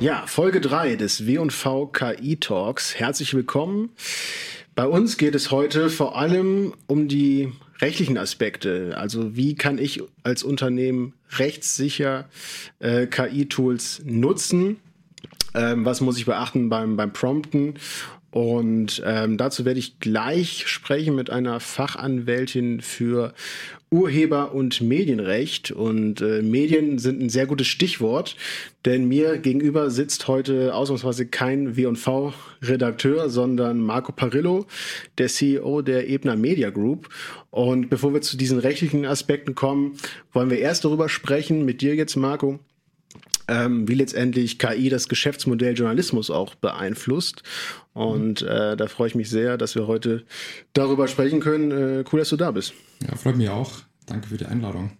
Ja, Folge 3 des W&V KI Talks. Herzlich willkommen. Bei uns geht es heute vor allem um die rechtlichen Aspekte. Also wie kann ich als Unternehmen rechtssicher äh, KI-Tools nutzen? Ähm, was muss ich beachten beim, beim Prompten? Und ähm, dazu werde ich gleich sprechen mit einer Fachanwältin für Urheber- und Medienrecht. Und äh, Medien sind ein sehr gutes Stichwort, denn mir gegenüber sitzt heute ausnahmsweise kein W&V-Redakteur, sondern Marco Parillo, der CEO der Ebner Media Group. Und bevor wir zu diesen rechtlichen Aspekten kommen, wollen wir erst darüber sprechen, mit dir jetzt, Marco, ähm, wie letztendlich KI das Geschäftsmodell Journalismus auch beeinflusst. Und äh, da freue ich mich sehr, dass wir heute darüber sprechen können. Äh, cool, dass du da bist. Ja, freut mich auch. Danke für die Einladung.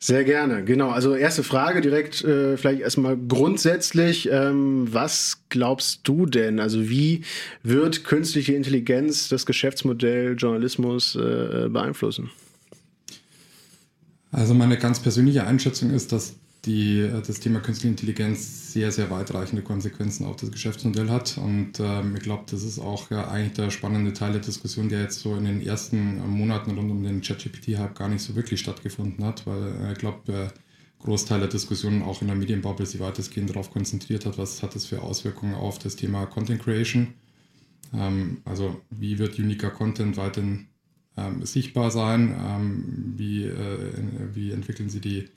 Sehr gerne. Genau. Also erste Frage direkt äh, vielleicht erstmal grundsätzlich. Ähm, was glaubst du denn? Also wie wird künstliche Intelligenz das Geschäftsmodell Journalismus äh, beeinflussen? Also meine ganz persönliche Einschätzung ist, dass die, äh, das Thema Künstliche Intelligenz sehr, sehr weitreichende Konsequenzen auf das Geschäftsmodell hat. Und ähm, ich glaube, das ist auch ja, eigentlich der spannende Teil der Diskussion, der jetzt so in den ersten äh, Monaten rund um den ChatGPT-Hype gar nicht so wirklich stattgefunden hat, weil äh, ich glaube, äh, Großteil der Diskussion auch in der Medienbubble sich weitestgehend darauf konzentriert hat, was hat das für Auswirkungen auf das Thema Content Creation. Ähm, also wie wird uniker Content weiterhin ähm, sichtbar sein? Ähm, wie, äh, wie entwickeln sie die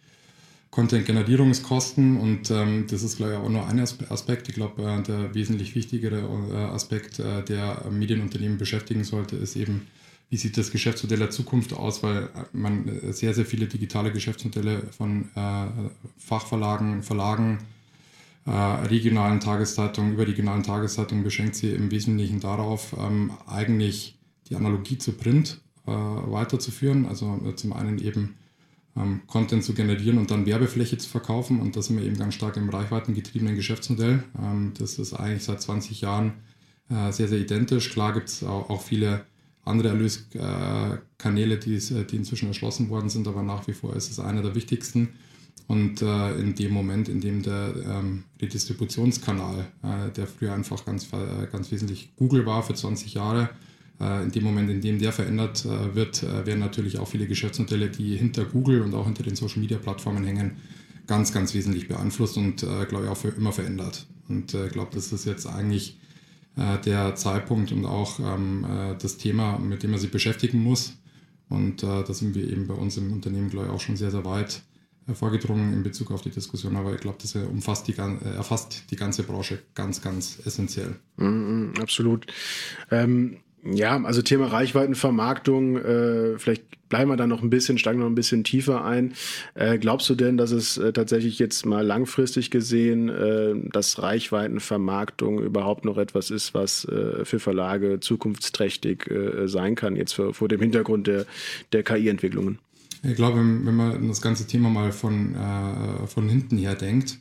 Content-Generierungskosten und ähm, das ist, glaube ich, auch nur ein Aspekt. Ich glaube, äh, der wesentlich wichtigere äh, Aspekt, äh, der Medienunternehmen beschäftigen sollte, ist eben, wie sieht das Geschäftsmodell der Zukunft aus, weil äh, man äh, sehr, sehr viele digitale Geschäftsmodelle von äh, Fachverlagen, Verlagen, regionalen Tageszeitungen, überregionalen Tageszeitungen beschränkt sie im Wesentlichen darauf, ähm, eigentlich die Analogie zu Print weiterzuführen. Also zum einen eben ähm, Content zu generieren und dann Werbefläche zu verkaufen. Und da sind wir eben ganz stark im reichweitengetriebenen Geschäftsmodell. Ähm, das ist eigentlich seit 20 Jahren äh, sehr, sehr identisch. Klar gibt es auch, auch, viele andere Erlöskanäle, die, äh, die inzwischen erschlossen worden sind, aber nach wie vor ist es einer der wichtigsten. Und äh, in dem Moment, in dem der ähm, Redistributionskanal, äh, der früher einfach ganz, äh, ganz wesentlich Google war für 20 Jahre, in dem Moment, in dem der verändert äh, wird, äh, werden natürlich auch viele Geschäftsmodelle, die hinter Google und auch hinter den Social-Media-Plattformen hängen, ganz, ganz wesentlich beeinflusst und, glaube ich, auch für immer verändert. Und ich glaube, das ist jetzt eigentlich der Zeitpunkt und auch ähm, das Thema, mit dem man sich beschäftigen muss. Und da sind wir eben bei uns im Unternehmen, glaube ich, auch schon sehr, sehr weit vorgedrungen in Bezug auf die Diskussion. Aber ich glaube, das umfasst die, erfasst die ganze Branche ganz, ganz essentiell. Mm, absolut. Ähm ja, also Thema Reichweitenvermarktung, äh, vielleicht bleiben wir da noch ein bisschen, steigen noch ein bisschen tiefer ein. Äh, glaubst du denn, dass es äh, tatsächlich jetzt mal langfristig gesehen, äh, dass Reichweitenvermarktung überhaupt noch etwas ist, was äh, für Verlage zukunftsträchtig äh, sein kann, jetzt für, vor dem Hintergrund der, der KI-Entwicklungen? Ich glaube, wenn man das ganze Thema mal von, von hinten her denkt,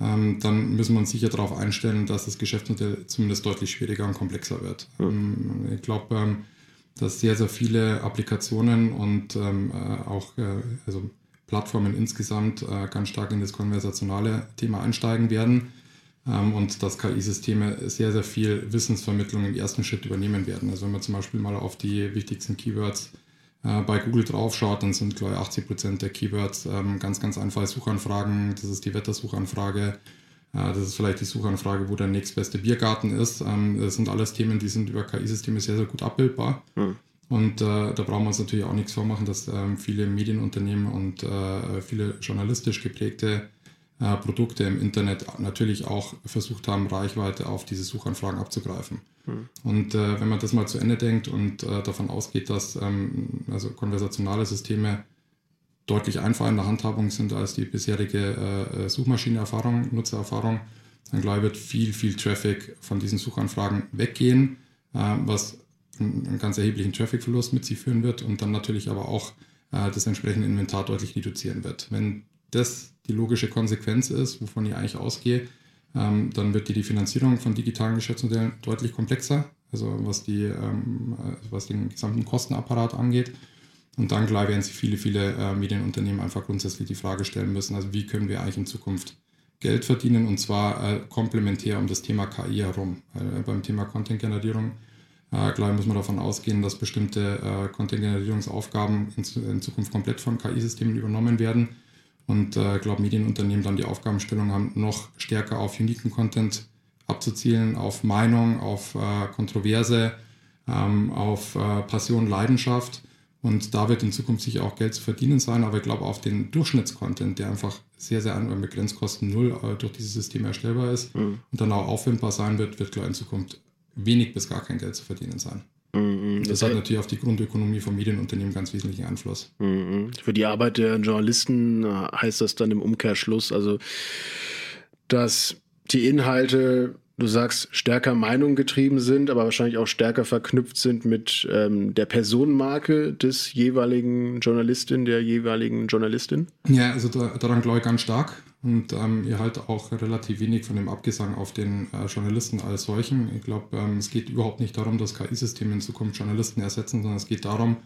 ähm, dann müssen wir uns sicher darauf einstellen, dass das Geschäftsmodell zumindest deutlich schwieriger und komplexer wird. Mhm. Ich glaube, ähm, dass sehr, sehr viele Applikationen und ähm, äh, auch äh, also Plattformen insgesamt äh, ganz stark in das konversationale Thema einsteigen werden ähm, und dass KI-Systeme sehr, sehr viel Wissensvermittlung im ersten Schritt übernehmen werden. Also wenn man zum Beispiel mal auf die wichtigsten Keywords äh, bei Google draufschaut, dann sind, glaube ich, 80 Prozent der Keywords ähm, ganz, ganz einfache Suchanfragen. Das ist die Wettersuchanfrage. Äh, das ist vielleicht die Suchanfrage, wo der nächstbeste Biergarten ist. Ähm, das sind alles Themen, die sind über KI-Systeme sehr, sehr gut abbildbar. Mhm. Und äh, da brauchen wir uns natürlich auch nichts vormachen, dass ähm, viele Medienunternehmen und äh, viele journalistisch geprägte äh, Produkte im Internet natürlich auch versucht haben, Reichweite auf diese Suchanfragen abzugreifen. Mhm. Und äh, wenn man das mal zu Ende denkt und äh, davon ausgeht, dass ähm, also konversationale Systeme deutlich einfacher in der Handhabung sind als die bisherige äh, Suchmaschinenerfahrung, Nutzererfahrung, dann glaube ich, wird viel, viel Traffic von diesen Suchanfragen weggehen, äh, was einen ganz erheblichen Trafficverlust mit sich führen wird und dann natürlich aber auch äh, das entsprechende Inventar deutlich reduzieren wird. Wenn das die logische Konsequenz ist, wovon ich eigentlich ausgehe, ähm, dann wird die, die Finanzierung von digitalen Geschäftsmodellen deutlich komplexer, also was, die, ähm, was den gesamten Kostenapparat angeht. Und dann, klar, werden sich viele, viele äh, Medienunternehmen einfach grundsätzlich die Frage stellen müssen, also wie können wir eigentlich in Zukunft Geld verdienen und zwar äh, komplementär um das Thema KI herum. Äh, beim Thema Content-Generierung, äh, glaube ich, muss man davon ausgehen, dass bestimmte äh, Content-Generierungsaufgaben in, in, Zukunft komplett von KI-Systemen übernommen werden. Und ich äh, glaube, Medienunternehmen dann die Aufgabenstellung haben, noch stärker auf uniken Content abzuzielen, auf Meinung, auf äh, Kontroverse, ähm, auf Passion, Leidenschaft und da wird in Zukunft sicher auch Geld zu verdienen sein, aber ich glaube auf den Durchschnittscontent, der einfach sehr, sehr mit Grenzkosten null äh, durch dieses System erstellbar ist mhm. und dann auch aufwendbar sein wird, wird klar in Zukunft wenig bis gar kein Geld zu verdienen sein. Mhm. Das, das hat natürlich auf die Grundökonomie von Medienunternehmen ganz wesentlichen Einfluss. Mhm. Für die Arbeit der Journalisten äh, heißt das dann im Umkehrschluss, also dass die Inhalte du sagst, stärker Meinung getrieben sind, aber wahrscheinlich auch stärker verknüpft sind mit ähm, der Personenmarke des jeweiligen Journalistin, der jeweiligen Journalistin? Ja, also da, daran glaube ich ganz stark. Und ähm, ihr halt auch relativ wenig von dem Abgesang auf den äh, Journalisten als solchen. Ich glaube, ähm, es geht überhaupt nicht darum, dass KI-Systeme in Zukunft Journalisten ersetzen, sondern es geht darum,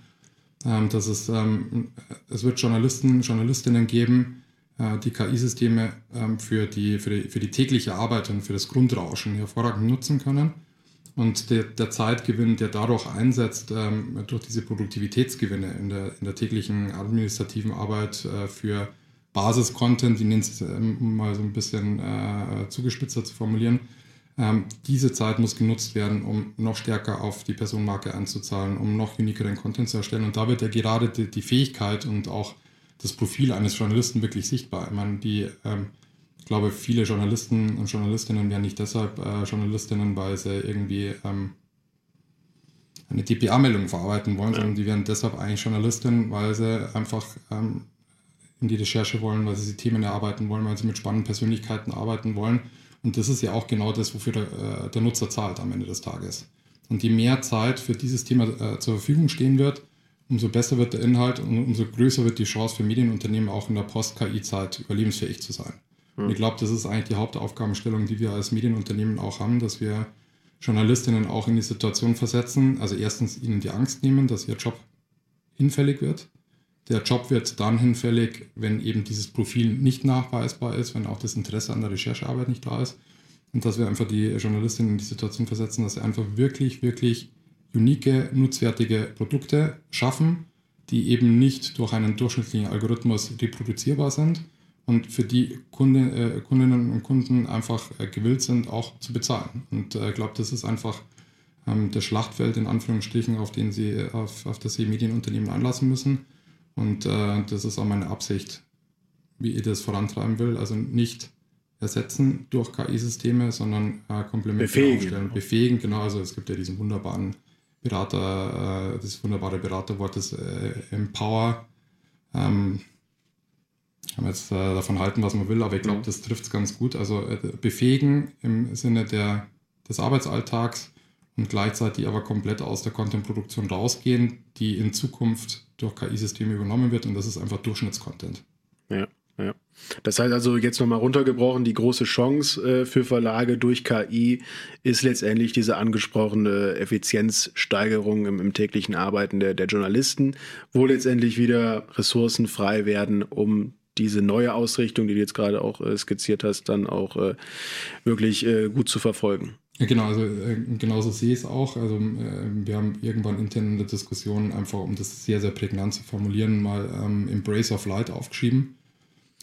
ähm, dass es, ähm, es wird Journalisten, Journalistinnen geben, äh, die KI-Systeme ähm, für, die, für, die, für die tägliche Arbeit und für das Grundrauschen hervorragend nutzen können. Und der, der Zeitgewinn, der dadurch einsetzt, ähm, durch diese Produktivitätsgewinne in der, in der täglichen administrativen Arbeit äh, für Basis-Content, die nennt es ähm, mal so ein bisschen äh, zugespitzter zu formulieren, diese Zeit muss genutzt werden, um noch stärker auf die Personenmarke einzuzahlen, um noch unikeren Content zu erstellen. Und da wird ja gerade die, die Fähigkeit und auch das Profil eines Journalisten wirklich sichtbar. Ich meine, die, ähm, ich glaube, viele Journalisten und Journalistinnen werden nicht deshalb äh, Journalistinnen, weil sie irgendwie ähm, eine DPA-Meldung verarbeiten wollen, sondern die werden deshalb eigentlich Journalistinnen, weil sie einfach ähm, in die Recherche wollen, weil sie die Themen erarbeiten wollen, weil sie mit spannenden Persönlichkeiten arbeiten wollen. Und das ist ja auch genau das, wofür der, äh, der Nutzer zahlt am Ende des Tages. Und je mehr Zeit für dieses Thema äh, zur Verfügung stehen wird, umso besser wird der Inhalt und umso größer wird die Chance für Medienunternehmen auch in der Post-KI-Zeit überlebensfähig zu sein. Mhm. Und ich glaube, das ist eigentlich die Hauptaufgabenstellung, die wir als Medienunternehmen auch haben, dass wir Journalistinnen auch in die Situation versetzen, also erstens ihnen die Angst nehmen, dass ihr Job hinfällig wird. Der Job wird dann hinfällig, wenn eben dieses Profil nicht nachweisbar ist, wenn auch das Interesse an der Recherchearbeit nicht da ist. Und dass wir einfach die Journalistinnen in die Situation versetzen, dass sie einfach wirklich, wirklich unique, nutzwertige Produkte schaffen, die eben nicht durch einen durchschnittlichen Algorithmus reproduzierbar sind und für die Kunde, äh, Kundinnen und Kunden einfach äh, gewillt sind, auch zu bezahlen. Und äh, ich glaube, das ist einfach ähm, das Schlachtfeld in Anführungsstrichen, auf, den sie, äh, auf, auf das sie Medienunternehmen anlassen müssen. Und äh, das ist auch meine Absicht, wie ich das vorantreiben will. Also nicht ersetzen durch KI-Systeme, sondern äh, komplementär befähigen. aufstellen. Befähigen, genau. Also es gibt ja diesen wunderbaren Berater, äh, das wunderbare Beraterwort ist äh, Empower. Ähm, kann man jetzt äh, davon halten, was man will, aber ich glaube, mhm. das trifft es ganz gut. Also äh, befähigen im Sinne der, des Arbeitsalltags und gleichzeitig aber komplett aus der Content-Produktion rausgehen, die in Zukunft durch KI-Systeme übernommen wird und das ist einfach Durchschnittscontent. Ja. Ja. Das heißt also jetzt nochmal runtergebrochen, die große Chance äh, für Verlage durch KI ist letztendlich diese angesprochene Effizienzsteigerung im, im täglichen Arbeiten der, der Journalisten, wo letztendlich wieder Ressourcen frei werden, um diese neue Ausrichtung, die du jetzt gerade auch äh, skizziert hast, dann auch äh, wirklich äh, gut zu verfolgen. Genau, also äh, genauso sehe ich es auch. Also äh, wir haben irgendwann intern in der Diskussion einfach, um das sehr, sehr prägnant zu formulieren, mal ähm, Embrace of Light aufgeschrieben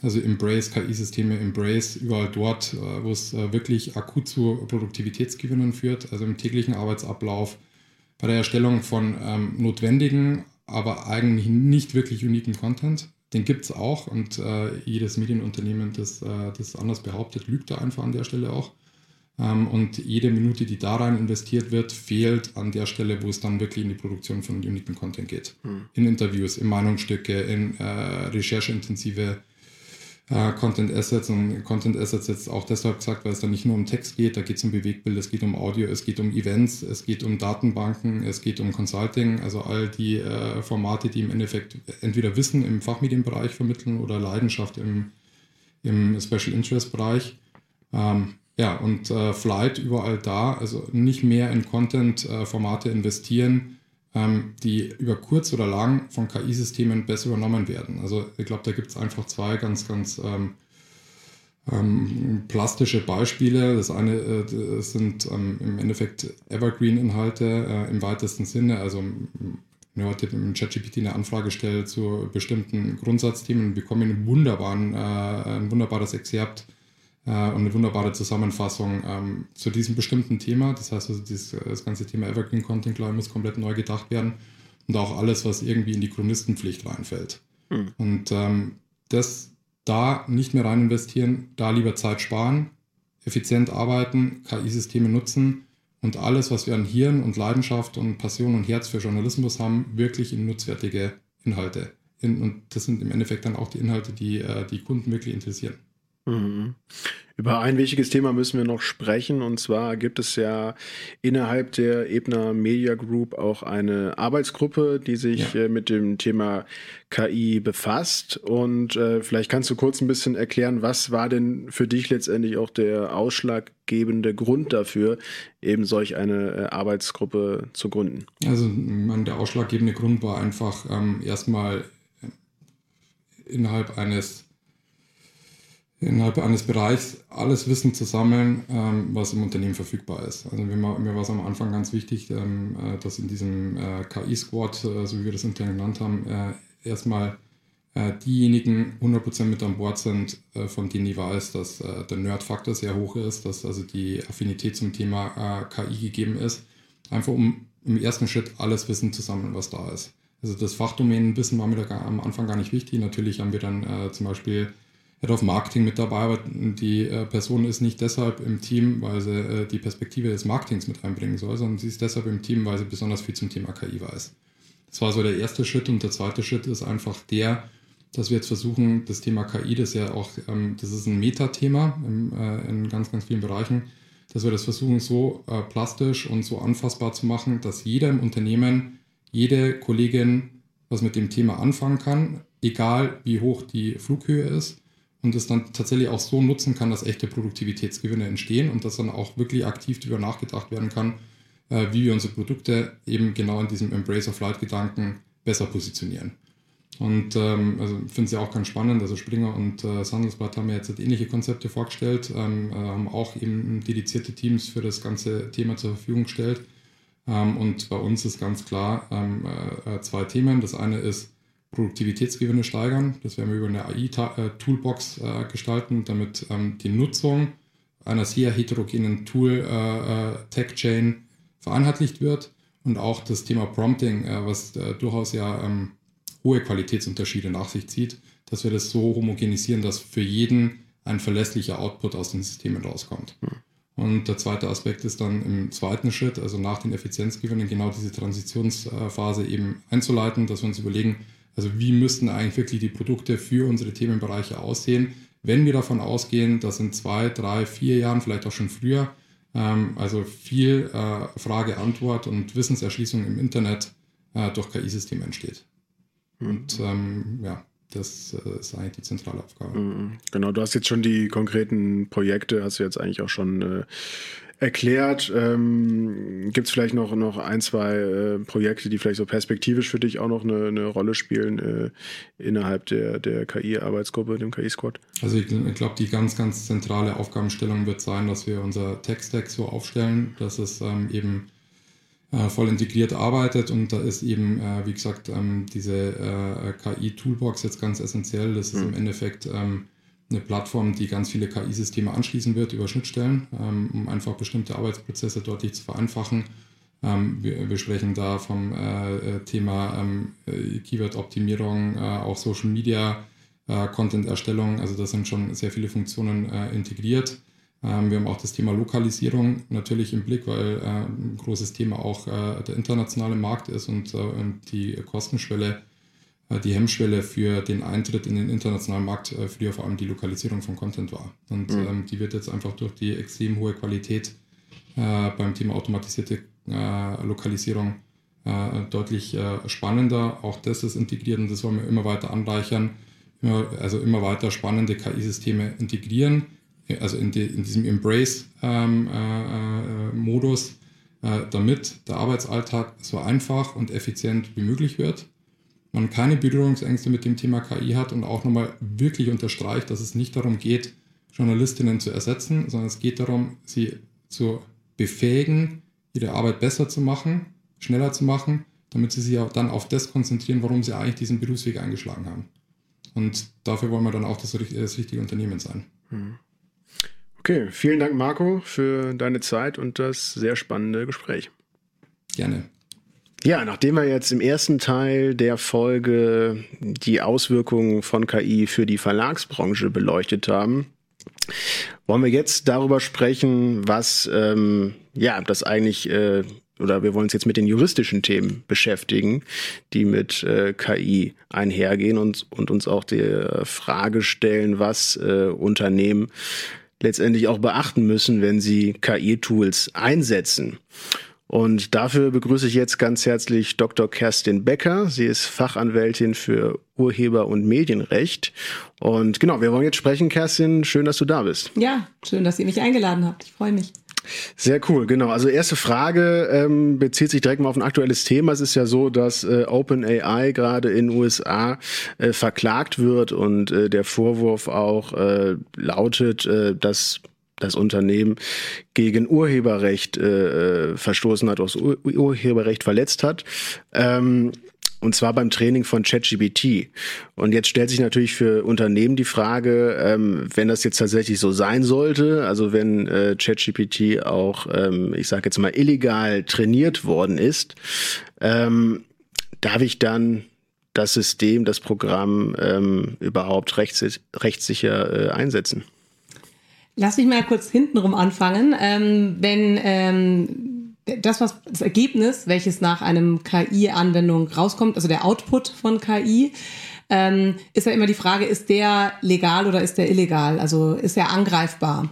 also Embrace, KI-Systeme, Embrace, überall dort, äh, wo es äh, wirklich akut zu Produktivitätsgewinnen führt, also im täglichen Arbeitsablauf, bei der Erstellung von ähm, notwendigen, aber eigentlich nicht wirklich uniken Content. Den gibt es auch und äh, jedes Medienunternehmen, das äh, das anders behauptet, lügt da einfach an der Stelle auch. Ähm, und jede Minute, die da rein investiert wird, fehlt an der Stelle, wo es dann wirklich in die Produktion von uniken Content geht. Hm. In Interviews, in Meinungsstücke, in äh, rechercheintensive äh, Content Assets und Content Assets jetzt auch deshalb gesagt, weil es da nicht nur um Text geht, da geht es um Bewegtbild, es geht um Audio, es geht um Events, es geht um Datenbanken, es geht um Consulting, also all die äh, Formate, die im Endeffekt entweder Wissen im Fachmedienbereich vermitteln oder Leidenschaft im, im Special Interest Bereich. Ähm, ja, und äh, Flight überall da, also nicht mehr in Content-Formate investieren, ähm, die über kurz oder lang von KI-Systemen besser übernommen werden. Also ich glaube, da gibt es einfach zwei ganz, ganz ähm, ähm, plastische Beispiele. Das eine äh, sind ähm, im Endeffekt Evergreen-Inhalte äh, im weitesten Sinne. Also wenn heute im ChatGPT eine Anfrage stellt zu bestimmten Grundsatzthemen, bekomme ich einen wunderbaren, äh, ein wunderbares Exzerpt äh, und eine wunderbare Zusammenfassung ähm, zu diesem bestimmten Thema. Das heißt also, dieses, das ganze Thema Evergreen Content, ich, muss komplett neu gedacht werden und auch alles, was irgendwie in die Chronistenpflicht reinfällt. Mhm. Und ähm, das da nicht mehr rein investieren, da lieber Zeit sparen, effizient arbeiten, KI-Systeme nutzen und alles, was wir an Hirn und Leidenschaft und Passion und Herz für Journalismus haben, wirklich in nutzwertige Inhalte. In, und das sind im Endeffekt dann auch die Inhalte, die äh, die Kunden wirklich interessieren. Mhm. Über ein wichtiges Thema müssen wir noch sprechen. Und zwar gibt es ja innerhalb der Ebner Media Group auch eine Arbeitsgruppe, die sich ja. äh, mit dem Thema KI befasst. Und äh, vielleicht kannst du kurz ein bisschen erklären, was war denn für dich letztendlich auch der ausschlaggebende Grund dafür, eben solch eine äh, Arbeitsgruppe zu gründen? Also der ausschlaggebende Grund war einfach ähm, erstmal innerhalb eines innerhalb eines Bereichs alles Wissen zu sammeln, ähm, was im Unternehmen verfügbar ist. Also mir, mir war es am Anfang ganz wichtig, ähm, äh, dass in diesem äh, KI-Squad, äh, so wie wir das intern genannt haben, äh, erstmal äh, diejenigen 100% mit an Bord sind, äh, von denen ich weiß, dass der Nerd-Faktor sehr hoch ist, dass also die Affinität zum Thema KI gegeben ist, einfach um im ersten Schritt alles Wissen zu sammeln, was da ist. Also das Fachdomänenwissen war mir da am Anfang gar nicht wichtig. Natürlich haben wir dann zum Beispiel Head of Marketing mit dabei, aber die äh, Person ist nicht deshalb im Team, weil sie äh, die Perspektive des Marketings mit einbringen soll, sondern sie ist deshalb im Team, weil sie besonders viel zum Thema KI weiß. Das war so der erste Schritt und der zweite Schritt ist einfach der, dass wir jetzt versuchen, das Thema KI, das ja auch, ähm, das ist ein Metathema im, äh, in ganz, ganz vielen Bereichen, dass wir das versuchen, so äh, plastisch und so anfassbar zu machen, dass jeder im Unternehmen, jede Kollegin was mit dem Thema anfangen kann, egal wie hoch die Flughöhe ist und es dann tatsächlich auch so nutzen kann, dass echte Produktivitätsgewinne entstehen und dass dann auch wirklich aktiv darüber nachgedacht werden kann, äh, wie wir unsere Produkte eben genau in diesem Embrace of Light Gedanken besser positionieren. Und ähm, also finde es ja auch ganz spannend. Also Springer und äh, das haben ja jetzt ähnliche Konzepte vorgestellt, ähm, äh, haben auch eben dedizierte Teams für das ganze Thema zur Verfügung gestellt. Ähm, und bei uns ist ganz klar ähm, äh, äh zwei Themen. Das eine ist Produktivitätsgewinne steigern. Das werden wir über eine AI-Toolbox äh, gestalten, damit ähm, die Nutzung einer sehr heterogenen Tool-Tech-Chain äh, äh vereinheitlicht wird und auch das Thema Prompting, äh, was äh, durchaus ja ähm, hohe Qualitätsunterschiede nach sich zieht, dass wir das so homogenisieren, dass für jeden ein verlässlicher Output aus den Systemen rauskommt. Hm. Und der zweite Aspekt ist dann im zweiten Schritt, also nach den Effizienzgewinnen, genau diese Transitionsphase eben einzuleiten, dass wir uns überlegen, also wie müssten eigentlich wirklich die Produkte für unsere Themenbereiche aussehen, wenn wir davon ausgehen, dass in zwei, drei, vier Jahren, vielleicht auch schon früher, ähm, also viel äh, Frage-Antwort und Wissenserschließung im Internet äh, durch KI-Systeme entsteht. Mhm. Und ähm, ja, das äh, ist eigentlich die zentrale Aufgabe. Mhm. Genau, du hast jetzt schon die konkreten Projekte, hast du jetzt eigentlich auch schon äh, erklärt. Ähm, Gibt es vielleicht noch, noch ein, zwei äh, Projekte, die vielleicht so perspektivisch für dich auch noch eine, eine Rolle spielen äh, innerhalb der, der KI-Arbeitsgruppe, dem KI-Squad? Also ich, ich glaube, die ganz, ganz zentrale Aufgabenstellung wird sein, dass wir unser Tech-Stack so aufstellen, dass es ähm, eben äh, voll integriert arbeitet und da ist eben, äh, wie gesagt, ähm, diese äh, KI-Toolbox jetzt ganz essentiell. Das ist mhm. im Endeffekt ähm, eine Plattform, die ganz viele KI-Systeme anschließen wird über Schnittstellen, ähm, um einfach bestimmte Arbeitsprozesse deutlich zu vereinfachen. Ähm, wir, wir, sprechen da vom äh, äh Thema ähm, äh, Keyword-Optimierung, äh, auch Social Media, äh, Content-Erstellung. Also da sind schon sehr viele Funktionen äh, integriert. Ähm, wir haben auch das Thema Lokalisierung natürlich im Blick, weil ein großes Thema auch der internationale Markt ist und, und die Kostenschwelle die Hemmschwelle für den Eintritt in den internationalen Markt äh, früher vor allem die Lokalisierung von Content war. Und mhm. ähm, die wird jetzt einfach durch die extrem hohe Qualität äh, beim Thema automatisierte äh, Lokalisierung äh, deutlich äh, spannender. Auch das ist integriert und das wollen wir immer weiter anreichern. Immer, also immer weiter spannende KI-Systeme integrieren, also in, die, in diesem Embrace-Modus, damit der Arbeitsalltag so einfach und effizient wie möglich wird man keine Berührungsängste mit dem Thema KI hat und auch nochmal wirklich unterstreicht, dass es nicht darum geht, Journalistinnen zu ersetzen, sondern es geht darum, sie zu befähigen, ihre Arbeit besser zu machen, schneller zu machen, damit sie sich auch dann auf das konzentrieren, warum sie eigentlich diesen Berufsweg eingeschlagen haben. Und dafür wollen wir dann auch das, das richtige Unternehmen sein. Hm. Okay, vielen Dank, Marco, für deine Zeit und das sehr spannende Gespräch. Gerne. Ja, nachdem wir jetzt im ersten Teil der Folge die Auswirkungen von KI für die Verlagsbranche beleuchtet haben, wollen wir jetzt darüber sprechen, was ähm, ja das eigentlich äh, oder wir wollen uns jetzt mit den juristischen Themen beschäftigen, die mit äh, KI einhergehen und, und uns auch die Frage stellen, was äh, Unternehmen letztendlich auch beachten müssen, wenn sie KI-Tools einsetzen. Und dafür begrüße ich jetzt ganz herzlich Dr. Kerstin Becker. Sie ist Fachanwältin für Urheber- und Medienrecht. Und genau, wir wollen jetzt sprechen, Kerstin. Schön, dass du da bist. Ja, schön, dass ihr mich eingeladen habt. Ich freue mich. Sehr cool, genau. Also erste Frage ähm, bezieht sich direkt mal auf ein aktuelles Thema. Es ist ja so, dass äh, OpenAI gerade in den USA äh, verklagt wird und äh, der Vorwurf auch äh, lautet, äh, dass das Unternehmen gegen Urheberrecht äh, äh verstoßen hat, aus Ur Urheberrecht verletzt hat. Ähm, und zwar beim Training von ChatGPT. Und jetzt stellt sich natürlich für Unternehmen die Frage, ähm, wenn das jetzt tatsächlich so sein sollte, also wenn äh, ChatGPT auch, ähm, ich sage jetzt mal, illegal trainiert worden ist, ähm, darf ich dann das System, das Programm ähm, überhaupt rechts, rechtssicher äh, einsetzen? Lass mich mal kurz hintenrum anfangen. Ähm, wenn ähm, das, was das Ergebnis, welches nach einem KI-Anwendung rauskommt, also der Output von KI, ähm, ist ja immer die Frage, ist der legal oder ist der illegal? Also ist er angreifbar?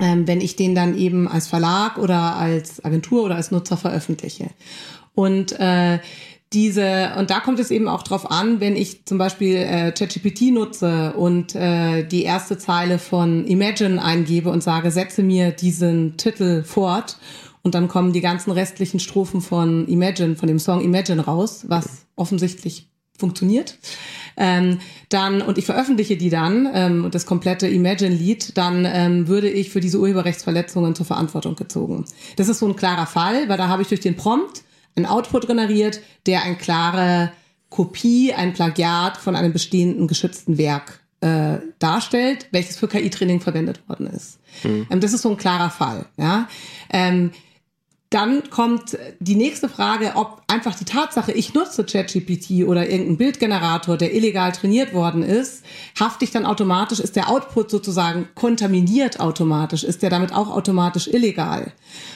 Ähm, wenn ich den dann eben als Verlag oder als Agentur oder als Nutzer veröffentliche. Und äh, diese, und da kommt es eben auch drauf an, wenn ich zum Beispiel äh, ChatGPT nutze und äh, die erste Zeile von Imagine eingebe und sage, setze mir diesen Titel fort und dann kommen die ganzen restlichen Strophen von Imagine, von dem Song Imagine raus, was offensichtlich funktioniert. Ähm, dann und ich veröffentliche die dann ähm, das komplette Imagine-Lied, dann ähm, würde ich für diese Urheberrechtsverletzungen zur Verantwortung gezogen. Das ist so ein klarer Fall, weil da habe ich durch den Prompt einen Output generiert, der eine klare Kopie, ein Plagiat von einem bestehenden geschützten Werk äh, darstellt, welches für KI-Training verwendet worden ist. Mhm. Ähm, das ist so ein klarer Fall. Ja. Ähm, dann kommt die nächste Frage, ob einfach die Tatsache, ich nutze ChatGPT oder irgendeinen Bildgenerator, der illegal trainiert worden ist, hafte ich dann automatisch, ist der Output sozusagen kontaminiert automatisch, ist der damit auch automatisch illegal.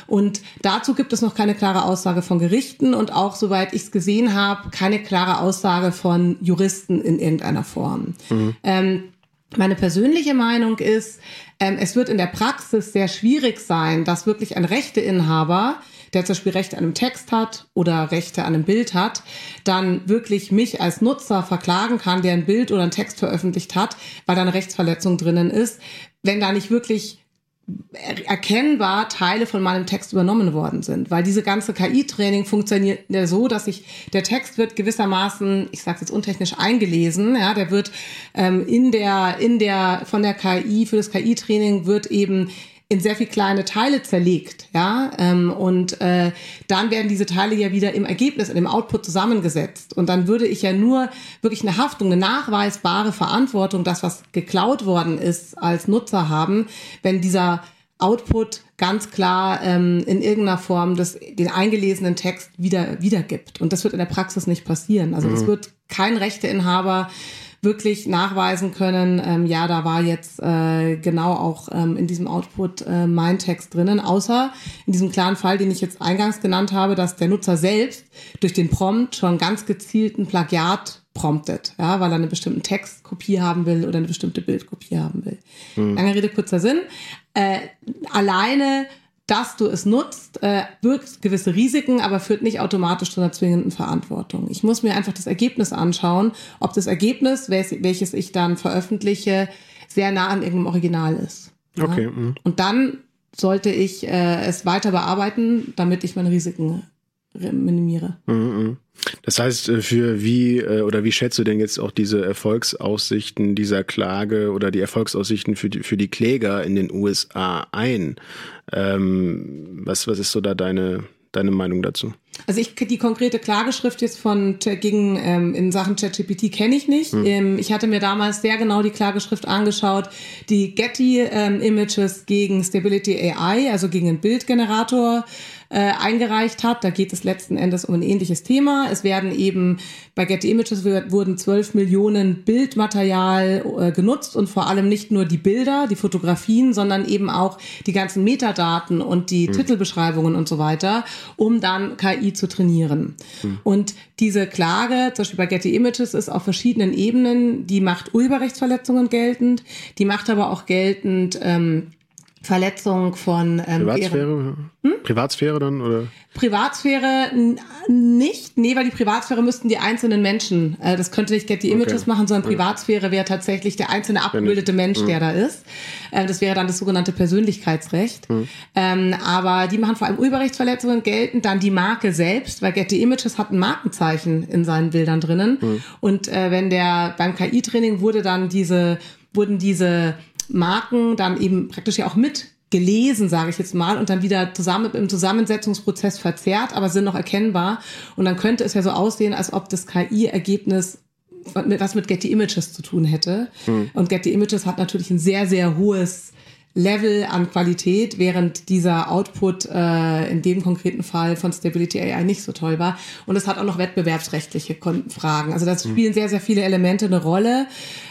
Und dazu gibt es noch keine klare Aussage von Gerichten und auch, soweit ich es gesehen habe, keine klare Aussage von Juristen in irgendeiner Form. Mhm. Ähm, meine persönliche Meinung ist, ähm, es wird in der Praxis sehr schwierig sein, dass wirklich ein Rechteinhaber, der zum Beispiel Rechte an einem Text hat oder Rechte an einem Bild hat, dann wirklich mich als Nutzer verklagen kann, der ein Bild oder ein Text veröffentlicht hat, weil da eine Rechtsverletzung drinnen ist, wenn da nicht wirklich erkennbar Teile von meinem Text übernommen worden sind, weil diese ganze KI-Training funktioniert ja so, dass ich der Text wird gewissermaßen, ich sage jetzt untechnisch eingelesen, ja, der wird ähm, in der in der von der KI für das KI-Training wird eben in sehr viel kleine Teile zerlegt, ja, ähm, und äh, dann werden diese Teile ja wieder im Ergebnis, in dem Output zusammengesetzt und dann würde ich ja nur wirklich eine Haftung, eine nachweisbare Verantwortung, das was geklaut worden ist, als Nutzer haben, wenn dieser Output ganz klar ähm, in irgendeiner Form das, den eingelesenen Text wieder wiedergibt. Und das wird in der Praxis nicht passieren. Also es mhm. wird kein Rechteinhaber wirklich nachweisen können, ähm, ja, da war jetzt äh, genau auch ähm, in diesem Output äh, mein Text drinnen, außer in diesem klaren Fall, den ich jetzt eingangs genannt habe, dass der Nutzer selbst durch den Prompt schon ganz gezielten Plagiat promptet, ja, weil er eine bestimmte Textkopie haben will oder eine bestimmte Bildkopie haben will. Mhm. Lange Rede, kurzer Sinn. Äh, alleine dass du es nutzt, äh, birgt gewisse Risiken, aber führt nicht automatisch zu einer zwingenden Verantwortung. Ich muss mir einfach das Ergebnis anschauen, ob das Ergebnis, welches ich dann veröffentliche, sehr nah an irgendeinem Original ist. Ja? Okay. Mh. Und dann sollte ich äh, es weiter bearbeiten, damit ich meine Risiken minimiere. Mhm. Das heißt, äh, für wie äh, oder wie schätzt du denn jetzt auch diese Erfolgsaussichten dieser Klage oder die Erfolgsaussichten für die, für die Kläger in den USA ein? Ähm, was, was ist so da deine, deine Meinung dazu? Also ich die konkrete Klageschrift jetzt von gegen ähm, in Sachen ChatGPT kenne ich nicht. Hm. Ähm, ich hatte mir damals sehr genau die Klageschrift angeschaut, die Getty ähm, Images gegen Stability AI, also gegen den Bildgenerator äh, eingereicht hat. Da geht es letzten Endes um ein ähnliches Thema. Es werden eben bei Getty Images wurden 12 Millionen Bildmaterial äh, genutzt und vor allem nicht nur die Bilder, die Fotografien, sondern eben auch die ganzen Metadaten und die hm. Titelbeschreibungen und so weiter, um dann KI zu trainieren. Hm. Und diese Klage, zum Beispiel bei Getty Images, ist auf verschiedenen Ebenen, die macht Urheberrechtsverletzungen geltend, die macht aber auch geltend ähm, Verletzung von ähm, Privatsphäre? Hm? Privatsphäre dann oder? Privatsphäre nicht, nee, weil die Privatsphäre müssten die einzelnen Menschen, äh, das könnte nicht Get the Images okay. machen, sondern Privatsphäre wäre tatsächlich der einzelne abgebildete Mensch, hm. der da ist. Äh, das wäre dann das sogenannte Persönlichkeitsrecht. Hm. Ähm, aber die machen vor allem Urheberrechtsverletzungen geltend, dann die Marke selbst, weil Get the Images hat ein Markenzeichen in seinen Bildern drinnen. Hm. Und äh, wenn der beim KI-Training wurde dann diese, wurden diese Marken dann eben praktisch ja auch mit gelesen, sage ich jetzt mal, und dann wieder zusammen im Zusammensetzungsprozess verzerrt, aber sind noch erkennbar. Und dann könnte es ja so aussehen, als ob das KI-Ergebnis was mit Getty Images zu tun hätte. Hm. Und Getty Images hat natürlich ein sehr, sehr hohes Level an Qualität, während dieser Output äh, in dem konkreten Fall von Stability AI nicht so toll war. Und es hat auch noch wettbewerbsrechtliche Fragen. Also das hm. spielen sehr, sehr viele Elemente eine Rolle.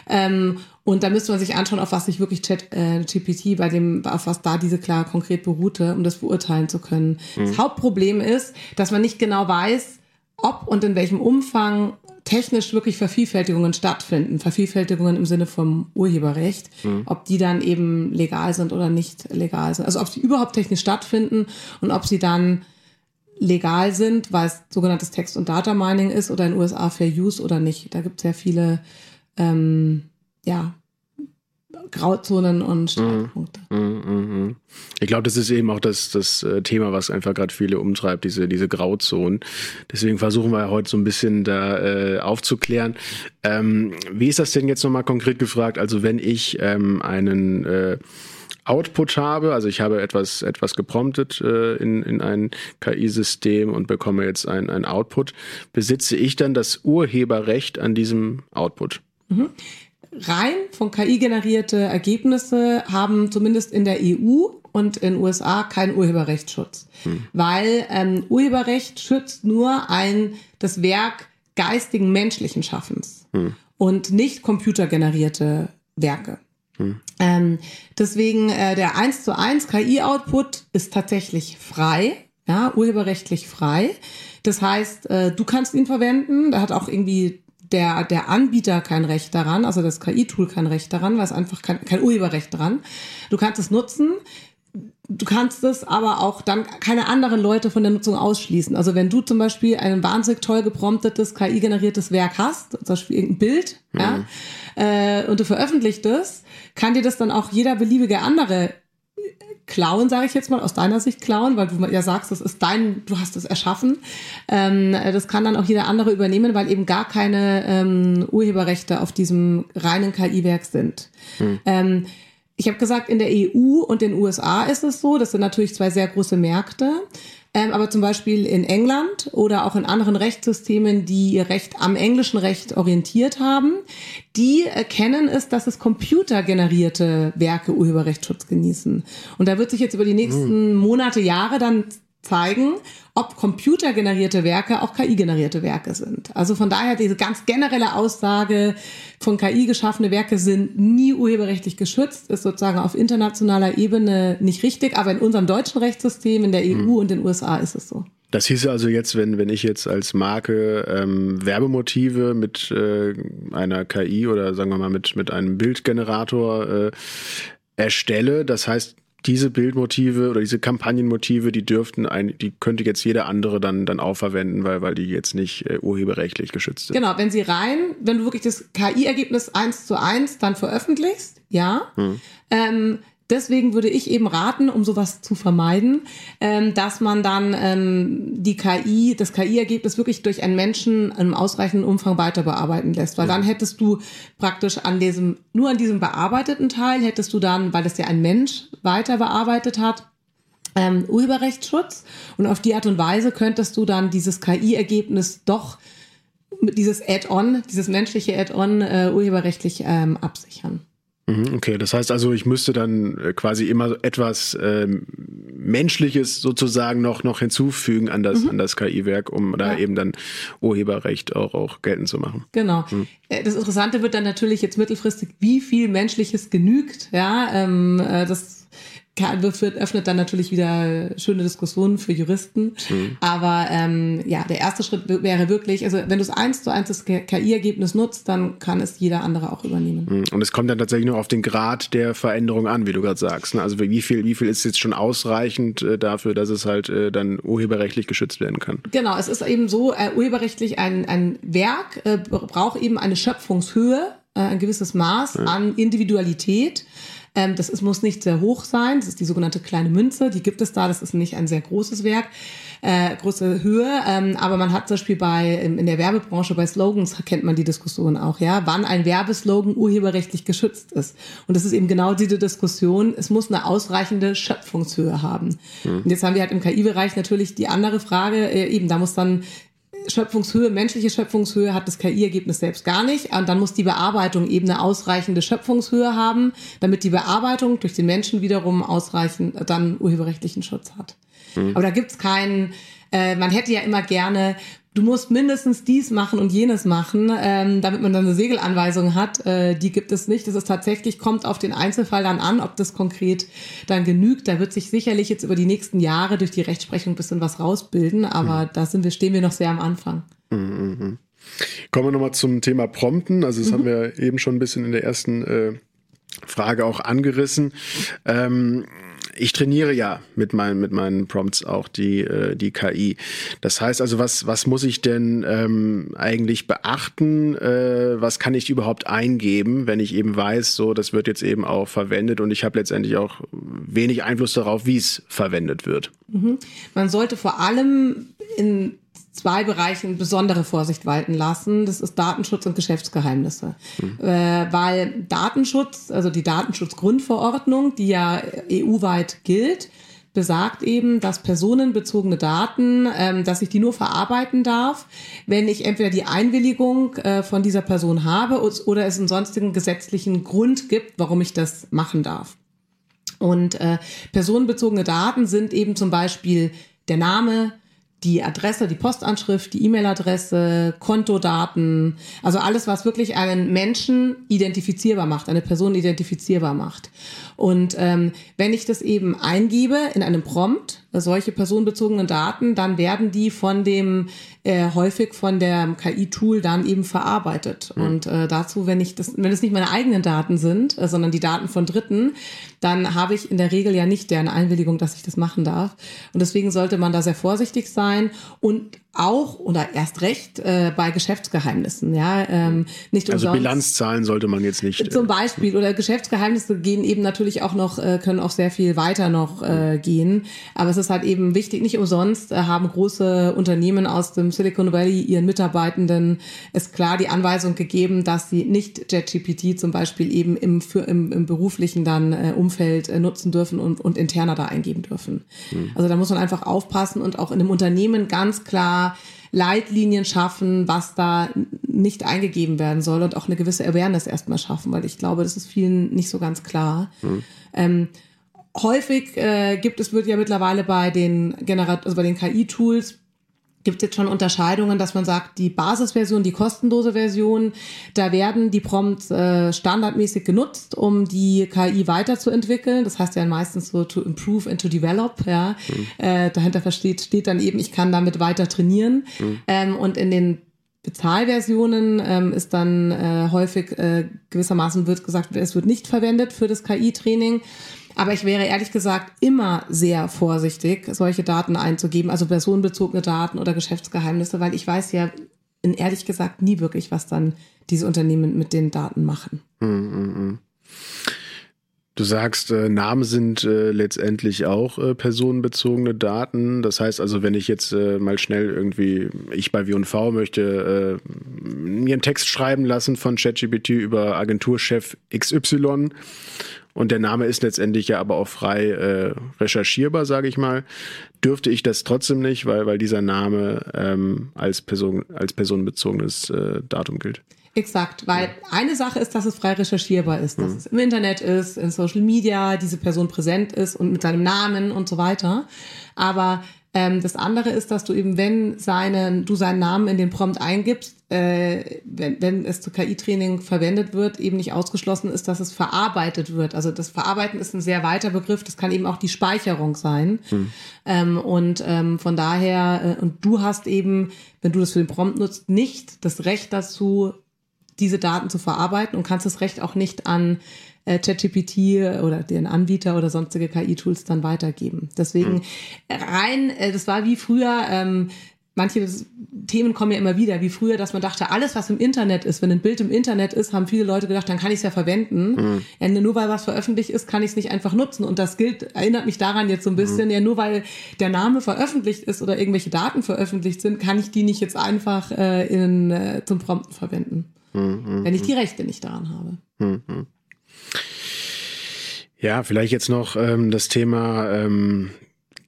Ähm, und da müsste man sich anschauen, auf was sich wirklich Chat äh, GPT bei dem, auf was da diese klar konkret beruhte, um das beurteilen zu können. Mhm. Das Hauptproblem ist, dass man nicht genau weiß, ob und in welchem Umfang technisch wirklich Vervielfältigungen stattfinden. Vervielfältigungen im Sinne vom Urheberrecht, mhm. ob die dann eben legal sind oder nicht legal sind. Also ob sie überhaupt technisch stattfinden und ob sie dann legal sind, weil es sogenanntes Text- und Data Mining ist oder in den USA Fair Use oder nicht. Da gibt es sehr viele ähm, ja, Grauzonen und mhm. Streitpunkte. Mm, mm, mm, ich glaube, das ist eben auch das, das äh, Thema, was einfach gerade viele umtreibt, diese, diese Grauzonen. Deswegen versuchen wir heute so ein bisschen da äh, aufzuklären. Ähm, wie ist das denn jetzt nochmal konkret gefragt? Also wenn ich ähm, einen äh, Output habe, also ich habe etwas, etwas gepromptet äh, in, in ein KI-System und bekomme jetzt ein, ein Output, besitze ich dann das Urheberrecht an diesem Output? Mhm rein von KI generierte Ergebnisse haben zumindest in der EU und in den USA keinen Urheberrechtsschutz, hm. weil ähm, Urheberrecht schützt nur ein das Werk geistigen menschlichen Schaffens hm. und nicht computergenerierte Werke. Hm. Ähm, deswegen äh, der 1 zu 1 KI-Output ist tatsächlich frei, ja, urheberrechtlich frei. Das heißt, äh, du kannst ihn verwenden. Da hat auch irgendwie der, der Anbieter kein Recht daran, also das KI-Tool kein Recht daran, weil es einfach kein, kein Urheberrecht dran. Du kannst es nutzen, du kannst es aber auch dann keine anderen Leute von der Nutzung ausschließen. Also wenn du zum Beispiel ein wahnsinnig toll gepromptetes, KI-generiertes Werk hast, zum Beispiel irgendein Bild, mhm. ja, äh, und du veröffentlicht es, kann dir das dann auch jeder beliebige andere klauen, sage ich jetzt mal, aus deiner Sicht klauen, weil du ja sagst, das ist dein, du hast es erschaffen. Ähm, das kann dann auch jeder andere übernehmen, weil eben gar keine ähm, Urheberrechte auf diesem reinen KI-Werk sind. Hm. Ähm, ich habe gesagt, in der EU und den USA ist es so, das sind natürlich zwei sehr große Märkte. Ähm, aber zum Beispiel in England oder auch in anderen Rechtssystemen, die ihr Recht am englischen Recht orientiert haben, die erkennen es, dass es computergenerierte Werke Urheberrechtsschutz genießen. Und da wird sich jetzt über die nächsten hm. Monate, Jahre dann zeigen, ob computergenerierte Werke auch KI-generierte Werke sind. Also von daher diese ganz generelle Aussage von KI geschaffene Werke sind nie urheberrechtlich geschützt, ist sozusagen auf internationaler Ebene nicht richtig, aber in unserem deutschen Rechtssystem, in der EU hm. und in den USA ist es so. Das hieße also jetzt, wenn, wenn ich jetzt als Marke ähm, Werbemotive mit äh, einer KI oder sagen wir mal mit, mit einem Bildgenerator äh, erstelle, das heißt, diese Bildmotive oder diese Kampagnenmotive, die dürften ein, die könnte jetzt jeder andere dann, dann auch verwenden, weil, weil die jetzt nicht äh, urheberrechtlich geschützt sind. Genau, wenn sie rein, wenn du wirklich das KI-Ergebnis eins zu eins dann veröffentlichst, ja, hm. ähm, deswegen würde ich eben raten, um sowas zu vermeiden, ähm, dass man dann ähm, die KI, das KI-Ergebnis wirklich durch einen Menschen im ausreichenden Umfang weiter bearbeiten lässt. Weil dann hättest du praktisch an diesem, nur an diesem bearbeiteten Teil hättest du dann, weil das ja ein Mensch weiter bearbeitet hat, ähm, Urheberrechtsschutz. Und auf die Art und Weise könntest du dann dieses KI-Ergebnis doch dieses Add-on, dieses menschliche Add-on äh, urheberrechtlich ähm, absichern. Mhm, okay, das heißt also, ich müsste dann äh, quasi immer etwas ähm, Menschliches sozusagen noch, noch hinzufügen an das, mhm. an das KI-Werk, um da eben dann Urheberrecht auch, auch geltend zu machen. Genau. Mhm. Das Interessante wird dann natürlich jetzt mittelfristig, wie viel Menschliches genügt. Ja, ähm, äh, das wird, öffnet dann natürlich wieder schöne Diskussionen für Juristen. Mhm. Aber ähm, ja, der erste Schritt wäre wirklich, also wenn du es eins zu eins das KI-Ergebnis nutzt, dann kann es jeder andere auch übernehmen. Mhm. Und es kommt dann tatsächlich nur auf den Grad der Veränderung an, wie du gerade sagst. Ne? Also wie viel, wie viel ist jetzt schon ausreichend äh, dafür, dass es halt äh, dann urheberrechtlich geschützt werden kann? Genau, es ist eben so, äh, urheberrechtlich ein, ein Werk äh, braucht eben eine Schöpfungshöhe, ein gewisses Maß ja. an Individualität. Ähm, das ist, muss nicht sehr hoch sein. Das ist die sogenannte kleine Münze. Die gibt es da. Das ist nicht ein sehr großes Werk, äh, große Höhe. Ähm, aber man hat zum Beispiel bei, in der Werbebranche, bei Slogans kennt man die Diskussion auch, ja, wann ein Werbeslogan urheberrechtlich geschützt ist. Und das ist eben genau diese Diskussion. Es muss eine ausreichende Schöpfungshöhe haben. Mhm. Und jetzt haben wir halt im KI-Bereich natürlich die andere Frage, äh, eben, da muss dann Schöpfungshöhe, menschliche Schöpfungshöhe hat das KI-Ergebnis selbst gar nicht. Und dann muss die Bearbeitung eben eine ausreichende Schöpfungshöhe haben, damit die Bearbeitung durch den Menschen wiederum ausreichend dann urheberrechtlichen Schutz hat. Mhm. Aber da gibt's keinen, äh, man hätte ja immer gerne du musst mindestens dies machen und jenes machen, ähm, damit man dann eine Segelanweisung hat. Äh, die gibt es nicht. Das ist tatsächlich, kommt auf den Einzelfall dann an, ob das konkret dann genügt. Da wird sich sicherlich jetzt über die nächsten Jahre durch die Rechtsprechung ein bisschen was rausbilden, aber mhm. da sind wir, stehen wir noch sehr am Anfang. Mhm. Kommen wir nochmal zum Thema Prompten. Also das mhm. haben wir eben schon ein bisschen in der ersten äh, Frage auch angerissen. Ähm, ich trainiere ja mit meinen mit meinen Prompts auch die äh, die KI. Das heißt also, was was muss ich denn ähm, eigentlich beachten? Äh, was kann ich überhaupt eingeben, wenn ich eben weiß, so das wird jetzt eben auch verwendet und ich habe letztendlich auch wenig Einfluss darauf, wie es verwendet wird. Mhm. Man sollte vor allem in zwei Bereichen besondere Vorsicht walten lassen. Das ist Datenschutz und Geschäftsgeheimnisse. Mhm. Äh, weil Datenschutz, also die Datenschutzgrundverordnung, die ja EU-weit gilt, besagt eben, dass personenbezogene Daten, ähm, dass ich die nur verarbeiten darf, wenn ich entweder die Einwilligung äh, von dieser Person habe oder es einen sonstigen gesetzlichen Grund gibt, warum ich das machen darf. Und äh, personenbezogene Daten sind eben zum Beispiel der Name, die Adresse, die Postanschrift, die E-Mail-Adresse, Kontodaten, also alles, was wirklich einen Menschen identifizierbar macht, eine Person identifizierbar macht. Und ähm, wenn ich das eben eingebe in einem Prompt, solche personenbezogenen Daten, dann werden die von dem äh, häufig von der KI-Tool dann eben verarbeitet. Mhm. Und äh, dazu, wenn ich das, wenn es nicht meine eigenen Daten sind, äh, sondern die Daten von Dritten, dann habe ich in der Regel ja nicht deren Einwilligung, dass ich das machen darf. Und deswegen sollte man da sehr vorsichtig sein und auch oder erst recht äh, bei Geschäftsgeheimnissen, ja, ähm, nicht also umsonst. Bilanzzahlen sollte man jetzt nicht. Äh, zum Beispiel oder Geschäftsgeheimnisse gehen eben natürlich auch noch äh, können auch sehr viel weiter noch äh, gehen, aber es ist halt eben wichtig. Nicht umsonst äh, haben große Unternehmen aus dem Silicon Valley ihren Mitarbeitenden ist klar die Anweisung gegeben, dass sie nicht JetGPT zum Beispiel eben im für, im, im beruflichen dann äh, Umfeld äh, nutzen dürfen und, und interner da eingeben dürfen. Mhm. Also da muss man einfach aufpassen und auch in einem Unternehmen ganz klar Leitlinien schaffen, was da nicht eingegeben werden soll und auch eine gewisse Awareness erstmal schaffen, weil ich glaube, das ist vielen nicht so ganz klar. Mhm. Ähm, häufig äh, gibt es, wird ja mittlerweile bei den Generat also bei den KI-Tools gibt jetzt schon Unterscheidungen, dass man sagt, die Basisversion, die kostenlose Version, da werden die Prompts äh, standardmäßig genutzt, um die KI weiterzuentwickeln. Das heißt ja meistens so to improve and to develop. Ja, mhm. äh, dahinter versteht steht dann eben, ich kann damit weiter trainieren. Mhm. Ähm, und in den Bezahlversionen ähm, ist dann äh, häufig äh, gewissermaßen wird gesagt, es wird nicht verwendet für das KI-Training. Aber ich wäre ehrlich gesagt immer sehr vorsichtig, solche Daten einzugeben, also personenbezogene Daten oder Geschäftsgeheimnisse, weil ich weiß ja ehrlich gesagt nie wirklich, was dann diese Unternehmen mit den Daten machen. Mm, mm. Du sagst, äh, Namen sind äh, letztendlich auch äh, personenbezogene Daten. Das heißt also, wenn ich jetzt äh, mal schnell irgendwie, ich bei W&V möchte äh, mir einen Text schreiben lassen von ChatGPT über Agenturchef XY und der Name ist letztendlich ja aber auch frei äh, recherchierbar, sage ich mal, dürfte ich das trotzdem nicht, weil, weil dieser Name ähm, als, Person, als personenbezogenes äh, Datum gilt. Exakt, weil eine Sache ist, dass es frei recherchierbar ist, dass mhm. es im Internet ist, in Social Media, diese Person präsent ist und mit seinem Namen und so weiter. Aber ähm, das andere ist, dass du eben, wenn seinen, du seinen Namen in den Prompt eingibst, äh, wenn, wenn es zu KI-Training verwendet wird, eben nicht ausgeschlossen ist, dass es verarbeitet wird. Also das Verarbeiten ist ein sehr weiter Begriff. Das kann eben auch die Speicherung sein. Hm. Ähm, und ähm, von daher, äh, und du hast eben, wenn du das für den Prompt nutzt, nicht das Recht dazu, diese Daten zu verarbeiten und kannst das Recht auch nicht an äh, ChatGPT oder den Anbieter oder sonstige KI-Tools dann weitergeben. Deswegen mhm. rein, äh, das war wie früher, ähm, manche Themen kommen ja immer wieder, wie früher, dass man dachte, alles, was im Internet ist, wenn ein Bild im Internet ist, haben viele Leute gedacht, dann kann ich es ja verwenden. Mhm. nur weil was veröffentlicht ist, kann ich es nicht einfach nutzen. Und das gilt, erinnert mich daran jetzt so ein bisschen, mhm. ja, nur weil der Name veröffentlicht ist oder irgendwelche Daten veröffentlicht sind, kann ich die nicht jetzt einfach äh, in, äh, zum Prompten verwenden. Mhm. Wenn ich die Rechte nicht daran habe. Mhm. Ja, vielleicht jetzt noch ähm, das Thema ähm,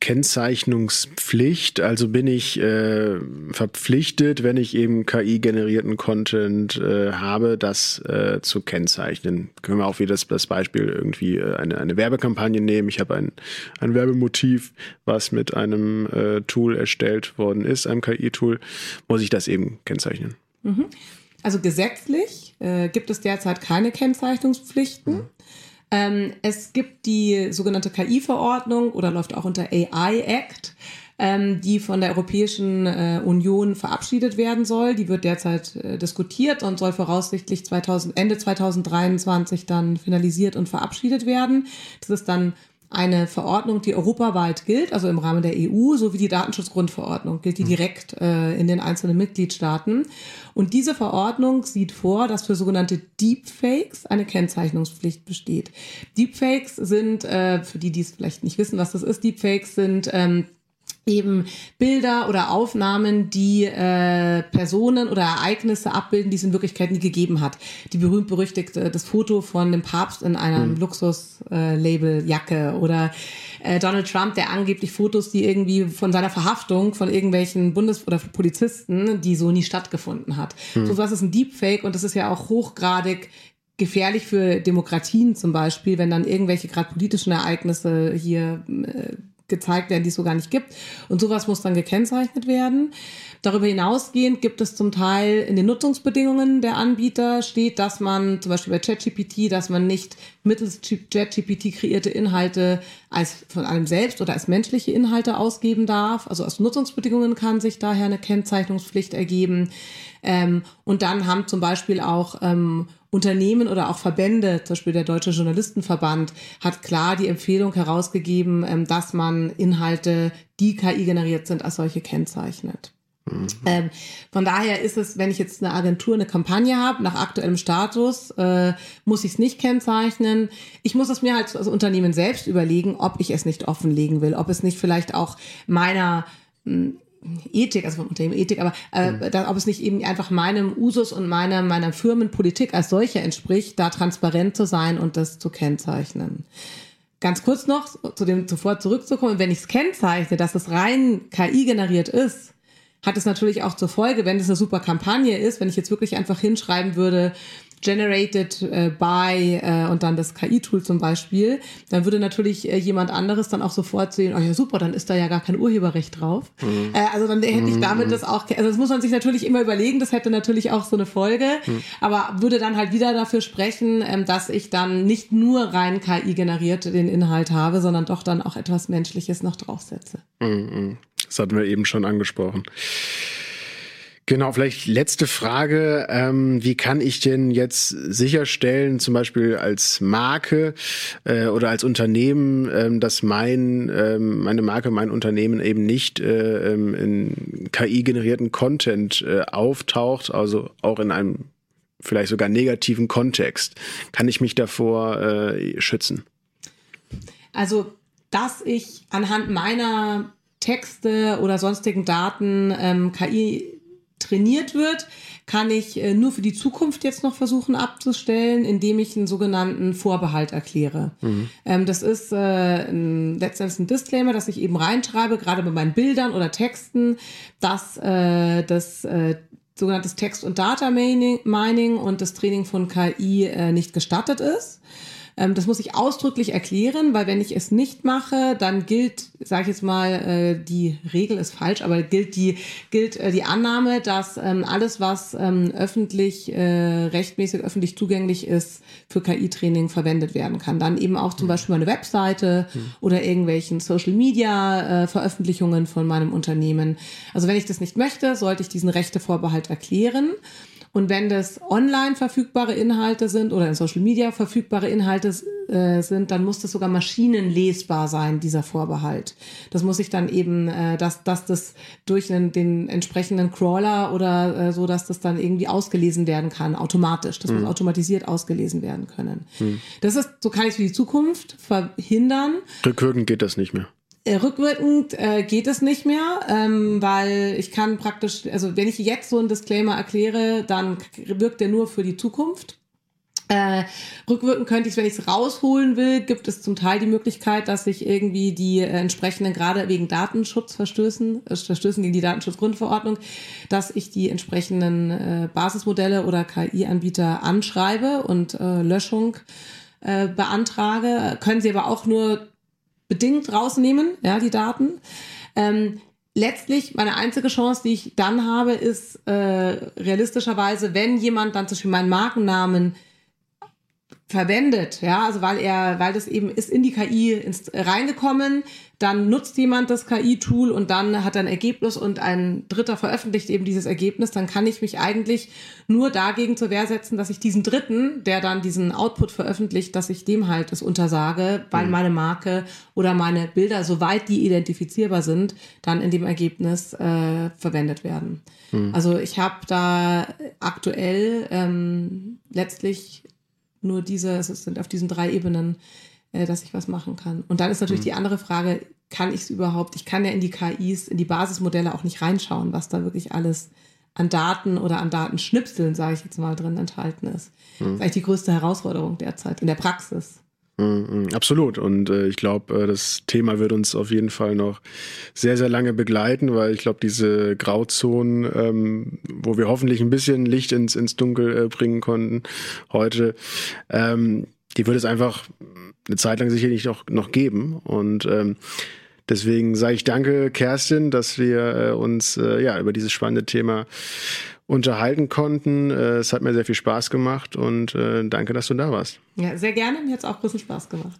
Kennzeichnungspflicht. Also bin ich äh, verpflichtet, wenn ich eben KI-generierten Content äh, habe, das äh, zu kennzeichnen. Können wir auch wieder das, das Beispiel irgendwie äh, eine, eine Werbekampagne nehmen. Ich habe ein, ein Werbemotiv, was mit einem äh, Tool erstellt worden ist, einem KI-Tool, muss ich das eben kennzeichnen. Mhm. Also gesetzlich äh, gibt es derzeit keine Kennzeichnungspflichten. Mhm. Ähm, es gibt die sogenannte KI-Verordnung oder läuft auch unter AI Act, ähm, die von der Europäischen äh, Union verabschiedet werden soll. Die wird derzeit äh, diskutiert und soll voraussichtlich 2000, Ende 2023 dann finalisiert und verabschiedet werden. Das ist dann eine Verordnung, die europaweit gilt, also im Rahmen der EU, sowie die Datenschutzgrundverordnung gilt die hm. direkt äh, in den einzelnen Mitgliedstaaten. Und diese Verordnung sieht vor, dass für sogenannte Deepfakes eine Kennzeichnungspflicht besteht. Deepfakes sind, äh, für die, die es vielleicht nicht wissen, was das ist, Deepfakes sind ähm, eben Bilder oder Aufnahmen, die äh, Personen oder Ereignisse abbilden, die es in Wirklichkeit nie gegeben hat. Die berühmt berüchtigte das Foto von dem Papst in einem mhm. Luxus-Label Jacke oder äh, Donald Trump, der angeblich Fotos, die irgendwie von seiner Verhaftung von irgendwelchen Bundes- oder Polizisten, die so nie stattgefunden hat. Mhm. So was ist ein Deepfake und das ist ja auch hochgradig gefährlich für Demokratien zum Beispiel, wenn dann irgendwelche gerade politischen Ereignisse hier äh, gezeigt werden, die es so gar nicht gibt. Und sowas muss dann gekennzeichnet werden. Darüber hinausgehend gibt es zum Teil in den Nutzungsbedingungen der Anbieter steht, dass man zum Beispiel bei ChatGPT, dass man nicht mittels ChatGPT kreierte Inhalte als von einem selbst oder als menschliche Inhalte ausgeben darf. Also aus Nutzungsbedingungen kann sich daher eine Kennzeichnungspflicht ergeben. Ähm, und dann haben zum Beispiel auch ähm, Unternehmen oder auch Verbände, zum Beispiel der Deutsche Journalistenverband, hat klar die Empfehlung herausgegeben, ähm, dass man Inhalte, die KI generiert sind, als solche kennzeichnet. Mhm. Ähm, von daher ist es, wenn ich jetzt eine Agentur eine Kampagne habe, nach aktuellem Status, äh, muss ich es nicht kennzeichnen. Ich muss es mir halt als Unternehmen selbst überlegen, ob ich es nicht offenlegen will, ob es nicht vielleicht auch meiner hm, Ethik, also vom Unternehmen Ethik, aber äh, mhm. da, ob es nicht eben einfach meinem Usus und meiner, meiner Firmenpolitik als solche entspricht, da transparent zu sein und das zu kennzeichnen. Ganz kurz noch zu dem zuvor zurückzukommen, wenn ich es kennzeichne, dass es rein KI generiert ist, hat es natürlich auch zur Folge, wenn es eine super Kampagne ist, wenn ich jetzt wirklich einfach hinschreiben würde, generated äh, by äh, und dann das KI-Tool zum Beispiel, dann würde natürlich äh, jemand anderes dann auch sofort sehen, oh ja super, dann ist da ja gar kein Urheberrecht drauf. Mhm. Äh, also dann hätte ich damit mhm. das auch, also das muss man sich natürlich immer überlegen, das hätte natürlich auch so eine Folge, mhm. aber würde dann halt wieder dafür sprechen, ähm, dass ich dann nicht nur rein KI generiert den Inhalt habe, sondern doch dann auch etwas Menschliches noch draufsetze. Mhm. Das hatten wir eben schon angesprochen. Genau, vielleicht letzte Frage. Ähm, wie kann ich denn jetzt sicherstellen, zum Beispiel als Marke äh, oder als Unternehmen, ähm, dass mein, ähm, meine Marke, mein Unternehmen eben nicht äh, ähm, in KI-generierten Content äh, auftaucht, also auch in einem vielleicht sogar negativen Kontext? Kann ich mich davor äh, schützen? Also, dass ich anhand meiner Texte oder sonstigen Daten ähm, KI trainiert wird, kann ich äh, nur für die Zukunft jetzt noch versuchen abzustellen, indem ich einen sogenannten Vorbehalt erkläre. Mhm. Ähm, das ist äh, ein, letztendlich ein Disclaimer, dass ich eben reinschreibe, gerade bei meinen Bildern oder Texten, dass äh, das sogenanntes Text- und Data Mining und das Training von KI nicht gestattet ist. Ähm, das muss ich ausdrücklich erklären, weil wenn ich es nicht mache, dann gilt, sage ich jetzt mal, äh, die Regel ist falsch, aber gilt die gilt äh, die Annahme, dass ähm, alles, was ähm, öffentlich äh, rechtmäßig öffentlich zugänglich ist, für KI-Training verwendet werden kann. Dann eben auch zum Beispiel meine Webseite mhm. oder irgendwelchen Social-Media-Veröffentlichungen von meinem Unternehmen. Also wenn ich das nicht möchte, sollte ich diesen Rechtevorbehalt erklären. Und wenn das online verfügbare Inhalte sind oder in Social Media verfügbare Inhalte äh, sind, dann muss das sogar maschinenlesbar sein, dieser Vorbehalt. Das muss ich dann eben, äh, dass, dass das durch den, den entsprechenden Crawler oder äh, so, dass das dann irgendwie ausgelesen werden kann, automatisch. Das mhm. muss automatisiert ausgelesen werden können. Mhm. Das ist, so kann ich es für die Zukunft verhindern. Rückwirkend geht das nicht mehr. Äh, rückwirkend äh, geht es nicht mehr, ähm, weil ich kann praktisch, also wenn ich jetzt so einen Disclaimer erkläre, dann wirkt der nur für die Zukunft. Äh, rückwirkend könnte ich, wenn ich es rausholen will, gibt es zum Teil die Möglichkeit, dass ich irgendwie die äh, entsprechenden, gerade wegen Datenschutzverstößen, äh, Verstößen gegen die Datenschutzgrundverordnung, dass ich die entsprechenden äh, Basismodelle oder KI-Anbieter anschreibe und äh, Löschung äh, beantrage. Können sie aber auch nur bedingt rausnehmen, ja, die Daten. Ähm, letztlich meine einzige Chance, die ich dann habe, ist äh, realistischerweise, wenn jemand dann zum Beispiel meinen Markennamen verwendet, ja, also weil er, weil das eben ist in die KI ins, reingekommen, dann nutzt jemand das KI-Tool und dann hat er ein Ergebnis und ein Dritter veröffentlicht eben dieses Ergebnis, dann kann ich mich eigentlich nur dagegen zur Wehr setzen, dass ich diesen Dritten, der dann diesen Output veröffentlicht, dass ich dem halt es untersage, weil mhm. meine Marke oder meine Bilder, soweit die identifizierbar sind, dann in dem Ergebnis äh, verwendet werden. Mhm. Also ich habe da aktuell ähm, letztlich nur diese, es sind auf diesen drei Ebenen, äh, dass ich was machen kann. Und dann ist natürlich mhm. die andere Frage, kann ich es überhaupt? Ich kann ja in die KIs, in die Basismodelle auch nicht reinschauen, was da wirklich alles an Daten oder an Datenschnipseln, sage ich jetzt mal, drin enthalten ist. Mhm. Das ist eigentlich die größte Herausforderung derzeit in der Praxis. Mhm, absolut. Und äh, ich glaube, äh, das Thema wird uns auf jeden Fall noch sehr, sehr lange begleiten, weil ich glaube, diese Grauzonen, ähm, wo wir hoffentlich ein bisschen Licht ins, ins Dunkel äh, bringen konnten heute, ähm, die wird es einfach eine Zeit lang sicherlich noch, noch geben. Und ähm, deswegen sage ich danke, Kerstin, dass wir äh, uns äh, ja über dieses spannende Thema unterhalten konnten. Äh, es hat mir sehr viel Spaß gemacht und äh, danke, dass du da warst. Ja, sehr gerne. Mir hat es auch großen Spaß gemacht.